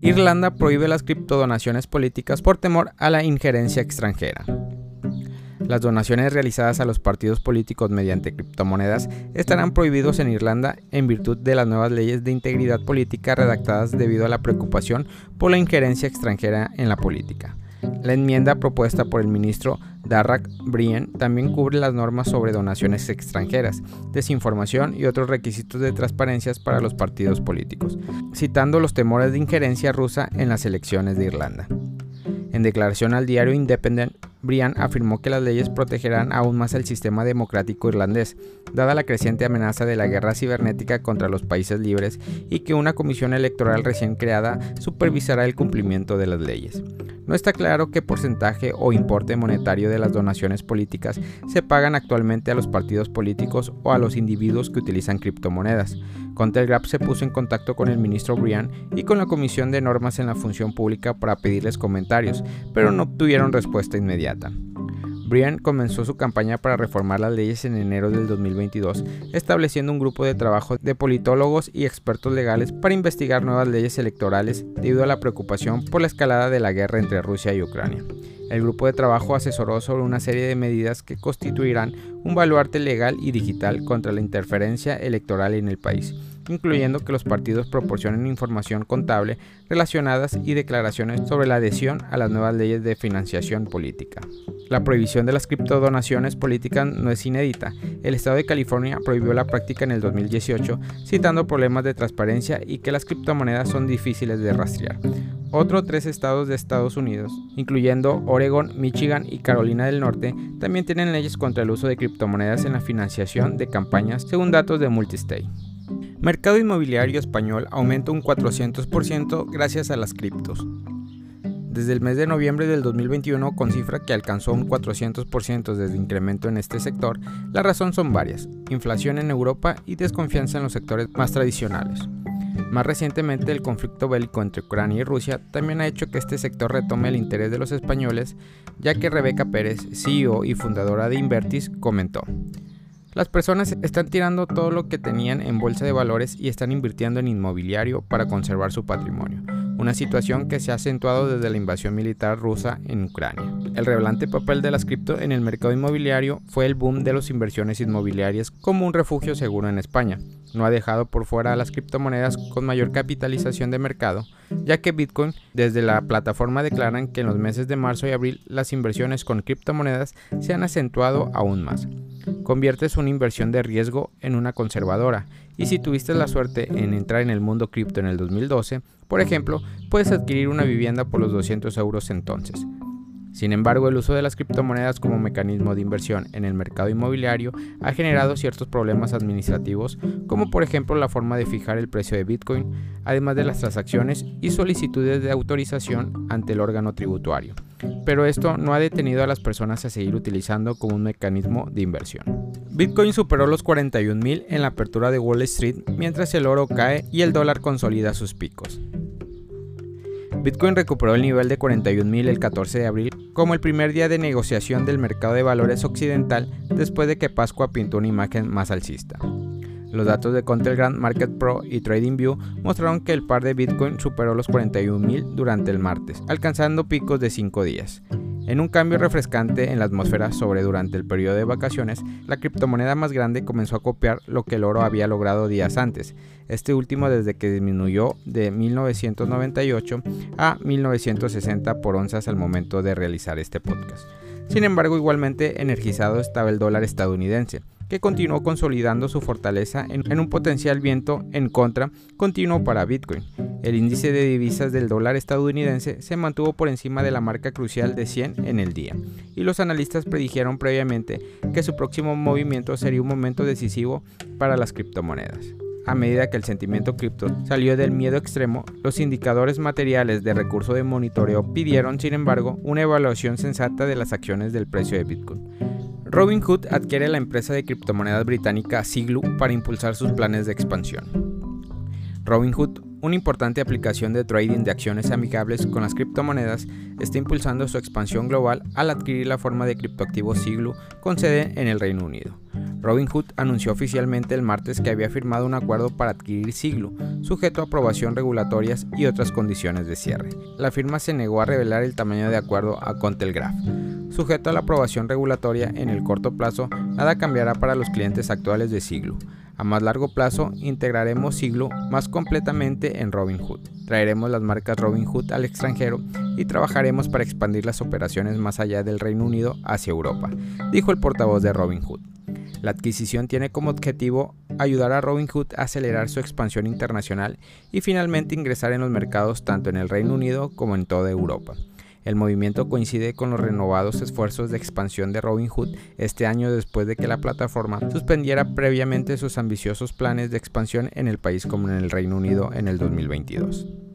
Irlanda prohíbe las criptodonaciones políticas por temor a la injerencia extranjera. Las donaciones realizadas a los partidos políticos mediante criptomonedas estarán prohibidos en Irlanda en virtud de las nuevas leyes de integridad política redactadas debido a la preocupación por la injerencia extranjera en la política. La enmienda propuesta por el ministro Darrak Brien también cubre las normas sobre donaciones extranjeras, desinformación y otros requisitos de transparencia para los partidos políticos, citando los temores de injerencia rusa en las elecciones de Irlanda. En declaración al diario Independent, Brian afirmó que las leyes protegerán aún más el sistema democrático irlandés, dada la creciente amenaza de la guerra cibernética contra los países libres y que una comisión electoral recién creada supervisará el cumplimiento de las leyes. No está claro qué porcentaje o importe monetario de las donaciones políticas se pagan actualmente a los partidos políticos o a los individuos que utilizan criptomonedas. Contelgraph se puso en contacto con el ministro Brian y con la Comisión de Normas en la Función Pública para pedirles comentarios, pero no obtuvieron respuesta inmediata. Brian comenzó su campaña para reformar las leyes en enero del 2022, estableciendo un grupo de trabajo de politólogos y expertos legales para investigar nuevas leyes electorales debido a la preocupación por la escalada de la guerra entre Rusia y Ucrania. El grupo de trabajo asesoró sobre una serie de medidas que constituirán un baluarte legal y digital contra la interferencia electoral en el país incluyendo que los partidos proporcionen información contable relacionadas y declaraciones sobre la adhesión a las nuevas leyes de financiación política. La prohibición de las criptodonaciones políticas no es inédita. El estado de California prohibió la práctica en el 2018, citando problemas de transparencia y que las criptomonedas son difíciles de rastrear. Otros tres estados de Estados Unidos, incluyendo Oregon, Michigan y Carolina del Norte, también tienen leyes contra el uso de criptomonedas en la financiación de campañas, según datos de Multistate. Mercado inmobiliario español aumenta un 400% gracias a las criptos. Desde el mes de noviembre del 2021, con cifra que alcanzó un 400% desde incremento en este sector, la razón son varias, inflación en Europa y desconfianza en los sectores más tradicionales. Más recientemente, el conflicto bélico entre Ucrania y Rusia también ha hecho que este sector retome el interés de los españoles, ya que Rebeca Pérez, CEO y fundadora de Invertis, comentó. Las personas están tirando todo lo que tenían en bolsa de valores y están invirtiendo en inmobiliario para conservar su patrimonio, una situación que se ha acentuado desde la invasión militar rusa en Ucrania. El revelante papel de las cripto en el mercado inmobiliario fue el boom de las inversiones inmobiliarias como un refugio seguro en España. No ha dejado por fuera a las criptomonedas con mayor capitalización de mercado, ya que Bitcoin desde la plataforma declaran que en los meses de marzo y abril las inversiones con criptomonedas se han acentuado aún más conviertes una inversión de riesgo en una conservadora. Y si tuviste la suerte en entrar en el mundo cripto en el 2012, por ejemplo, puedes adquirir una vivienda por los 200 euros entonces. Sin embargo, el uso de las criptomonedas como mecanismo de inversión en el mercado inmobiliario ha generado ciertos problemas administrativos, como por ejemplo la forma de fijar el precio de Bitcoin, además de las transacciones y solicitudes de autorización ante el órgano tributario. Pero esto no ha detenido a las personas a seguir utilizando como un mecanismo de inversión. Bitcoin superó los 41.000 en la apertura de Wall Street mientras el oro cae y el dólar consolida sus picos. Bitcoin recuperó el nivel de 41.000 el 14 de abril como el primer día de negociación del mercado de valores occidental después de que Pascua pintó una imagen más alcista. Los datos de Countergrand Market Pro y TradingView mostraron que el par de Bitcoin superó los 41.000 durante el martes, alcanzando picos de 5 días. En un cambio refrescante en la atmósfera sobre durante el periodo de vacaciones, la criptomoneda más grande comenzó a copiar lo que el oro había logrado días antes, este último desde que disminuyó de 1998 a 1960 por onzas al momento de realizar este podcast. Sin embargo, igualmente energizado estaba el dólar estadounidense, que continuó consolidando su fortaleza en, un potencial viento en contra continuo para Bitcoin. El índice de divisas del dólar estadounidense se mantuvo por encima de la marca crucial de 100 en el día, y los analistas predijeron previamente que su próximo movimiento sería un momento decisivo para las criptomonedas. A medida que el sentimiento cripto salió del miedo extremo, los indicadores materiales de recurso de monitoreo pidieron, sin embargo, una evaluación sensata de las acciones del precio de Bitcoin. Robinhood adquiere la empresa de criptomonedas británica Siglu para impulsar sus planes de expansión. Robinhood, una importante aplicación de trading de acciones amigables con las criptomonedas, está impulsando su expansión global al adquirir la forma de criptoactivo Siglu con sede en el Reino Unido. Robinhood anunció oficialmente el martes que había firmado un acuerdo para adquirir Siglo, sujeto a aprobación regulatorias y otras condiciones de cierre. La firma se negó a revelar el tamaño de acuerdo a Contelgraph. Sujeto a la aprobación regulatoria en el corto plazo, nada cambiará para los clientes actuales de Siglo. A más largo plazo, integraremos Siglo más completamente en Robinhood. Traeremos las marcas Robinhood al extranjero y trabajaremos para expandir las operaciones más allá del Reino Unido hacia Europa, dijo el portavoz de Robinhood. La adquisición tiene como objetivo ayudar a Robinhood a acelerar su expansión internacional y finalmente ingresar en los mercados tanto en el Reino Unido como en toda Europa. El movimiento coincide con los renovados esfuerzos de expansión de Robinhood este año después de que la plataforma suspendiera previamente sus ambiciosos planes de expansión en el país como en el Reino Unido en el 2022.